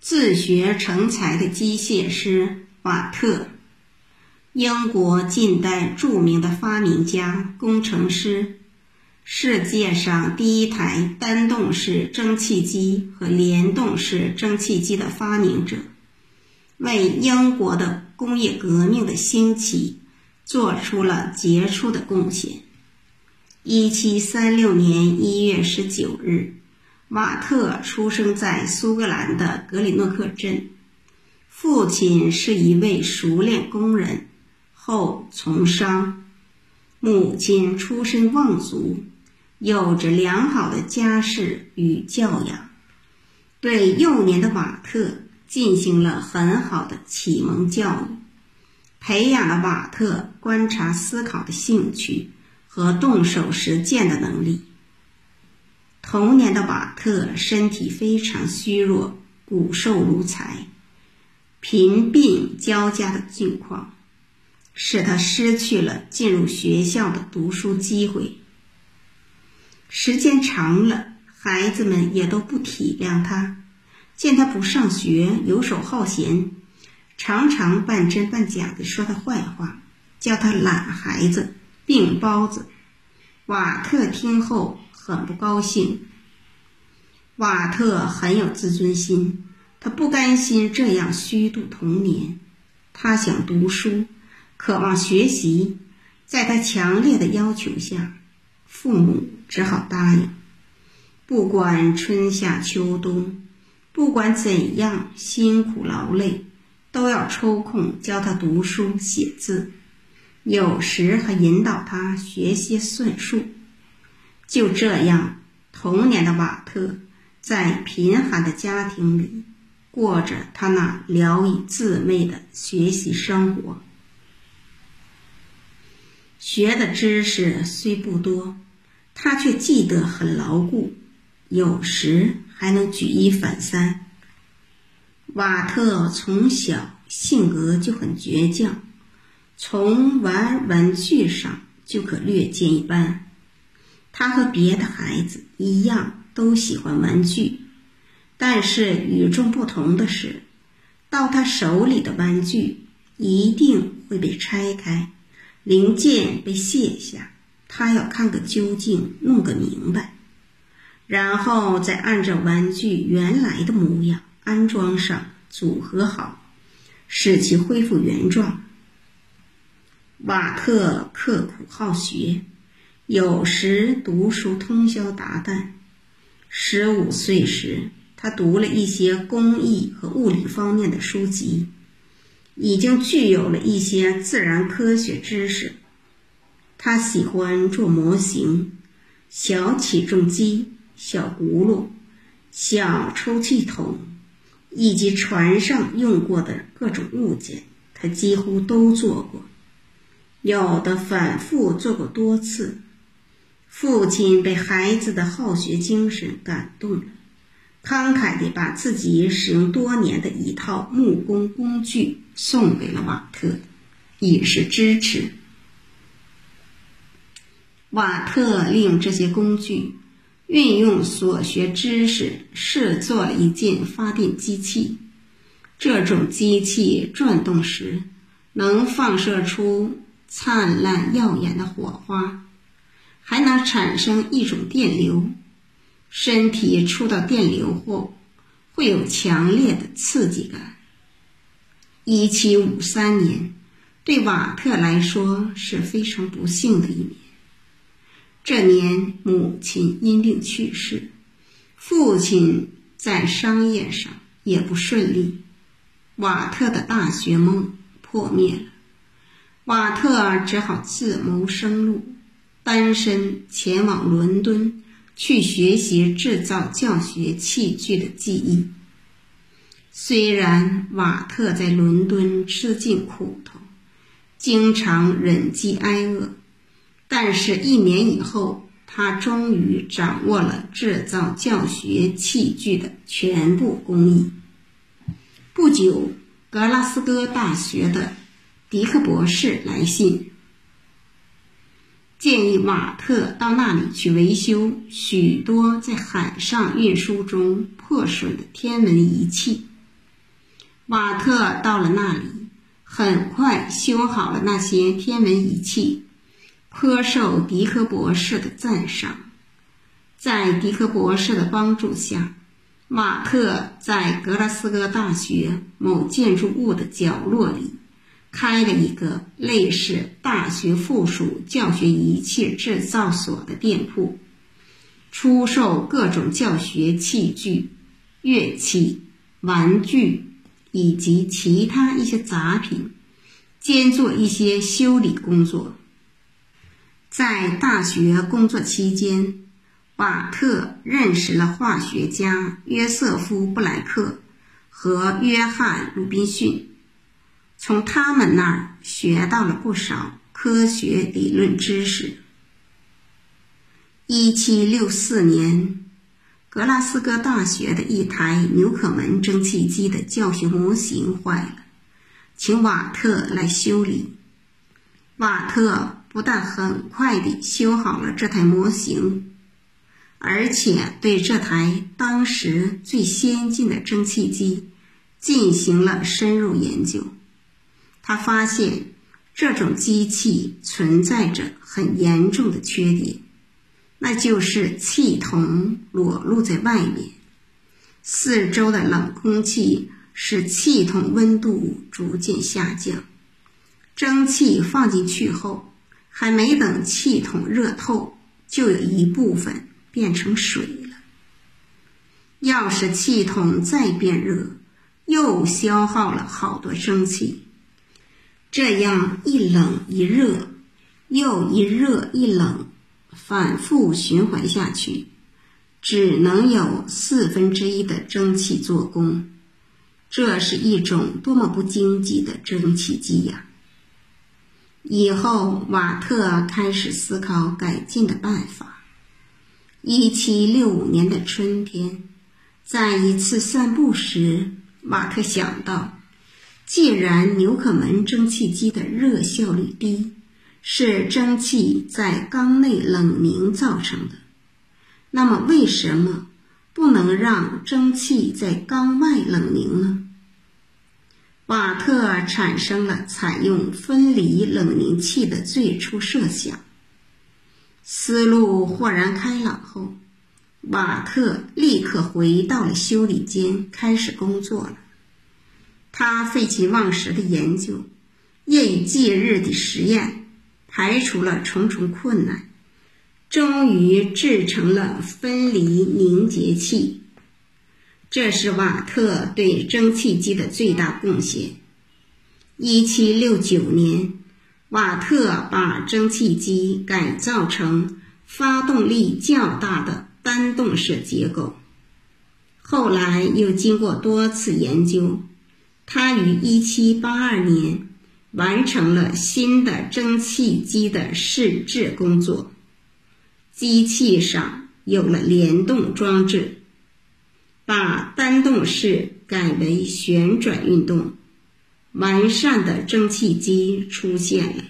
自学成才的机械师瓦特，英国近代著名的发明家、工程师，世界上第一台单动式蒸汽机和联动式蒸汽机的发明者，为英国的工业革命的兴起做出了杰出的贡献。一七三六年一月十九日。瓦特出生在苏格兰的格里诺克镇，父亲是一位熟练工人，后从商；母亲出身望族，有着良好的家世与教养，对幼年的瓦特进行了很好的启蒙教育，培养了瓦特观察思考的兴趣和动手实践的能力。童年的瓦特身体非常虚弱，骨瘦如柴，贫病交加的境况，使他失去了进入学校的读书机会。时间长了，孩子们也都不体谅他，见他不上学，游手好闲，常常半真半假的说他坏话，叫他懒孩子、病包子。瓦特听后。很不高兴。瓦特很有自尊心，他不甘心这样虚度童年，他想读书，渴望学习。在他强烈的要求下，父母只好答应。不管春夏秋冬，不管怎样辛苦劳累，都要抽空教他读书写字，有时还引导他学些算术。就这样，童年的瓦特在贫寒的家庭里过着他那聊以自慰的学习生活。学的知识虽不多，他却记得很牢固，有时还能举一反三。瓦特从小性格就很倔强，从玩玩具上就可略见一斑。他和别的孩子一样，都喜欢玩具，但是与众不同的是，到他手里的玩具一定会被拆开，零件被卸下，他要看个究竟，弄个明白，然后再按照玩具原来的模样安装上，组合好，使其恢复原状。瓦特刻苦好学。有时读书通宵达旦。十五岁时，他读了一些工艺和物理方面的书籍，已经具有了一些自然科学知识。他喜欢做模型、小起重机、小轱辘、小抽气筒，以及船上用过的各种物件，他几乎都做过，有的反复做过多次。父亲被孩子的好学精神感动了，慷慨地把自己使用多年的一套木工工具送给了瓦特，以示支持。瓦特利用这些工具，运用所学知识，试做了一件发电机器。这种机器转动时，能放射出灿烂耀眼的火花。还能产生一种电流，身体触到电流后会有强烈的刺激感。一七五三年，对瓦特来说是非常不幸的一年。这年，母亲因病去世，父亲在商业上也不顺利，瓦特的大学梦破灭了。瓦特只好自谋生路。单身前往伦敦去学习制造教学器具的技艺。虽然瓦特在伦敦吃尽苦头，经常忍饥挨饿，但是，一年以后，他终于掌握了制造教学器具的全部工艺。不久，格拉斯哥大学的迪克博士来信。建议瓦特到那里去维修许多在海上运输中破损的天文仪器。瓦特到了那里，很快修好了那些天文仪器，颇受迪克博士的赞赏。在迪克博士的帮助下，瓦特在格拉斯哥大学某建筑物的角落里开了一个类似大学附属教学仪器制造所的店铺，出售各种教学器具、乐器、玩具。以及其他一些杂品，兼做一些修理工作。在大学工作期间，瓦特认识了化学家约瑟夫·布莱克和约翰·鲁宾逊，从他们那儿学到了不少科学理论知识。一七六四年。格拉斯哥大学的一台纽可门蒸汽机的教学模型坏了，请瓦特来修理。瓦特不但很快地修好了这台模型，而且对这台当时最先进的蒸汽机进行了深入研究。他发现这种机器存在着很严重的缺点。那就是气筒裸露在外面，四周的冷空气使气筒温度逐渐下降。蒸汽放进去后，还没等气筒热透，就有一部分变成水了。要是气筒再变热，又消耗了好多蒸汽。这样一冷一热，又一热一冷。反复循环下去，只能有四分之一的蒸汽做功。这是一种多么不经济的蒸汽机呀！以后，瓦特开始思考改进的办法。一七六五年的春天，在一次散步时，瓦特想到，既然纽可门蒸汽机的热效率低，是蒸汽在缸内冷凝造成的，那么为什么不能让蒸汽在缸外冷凝呢？瓦特产生了采用分离冷凝器的最初设想。思路豁然开朗后，瓦特立刻回到了修理间开始工作了。他废寝忘食的研究，夜以继日的实验。排除了重重困难，终于制成了分离凝结器。这是瓦特对蒸汽机的最大贡献。一七六九年，瓦特把蒸汽机改造成发动力较大的单动式结构。后来又经过多次研究，他于一七八二年。完成了新的蒸汽机的试制工作，机器上有了联动装置，把单动式改为旋转运动，完善的蒸汽机出现了。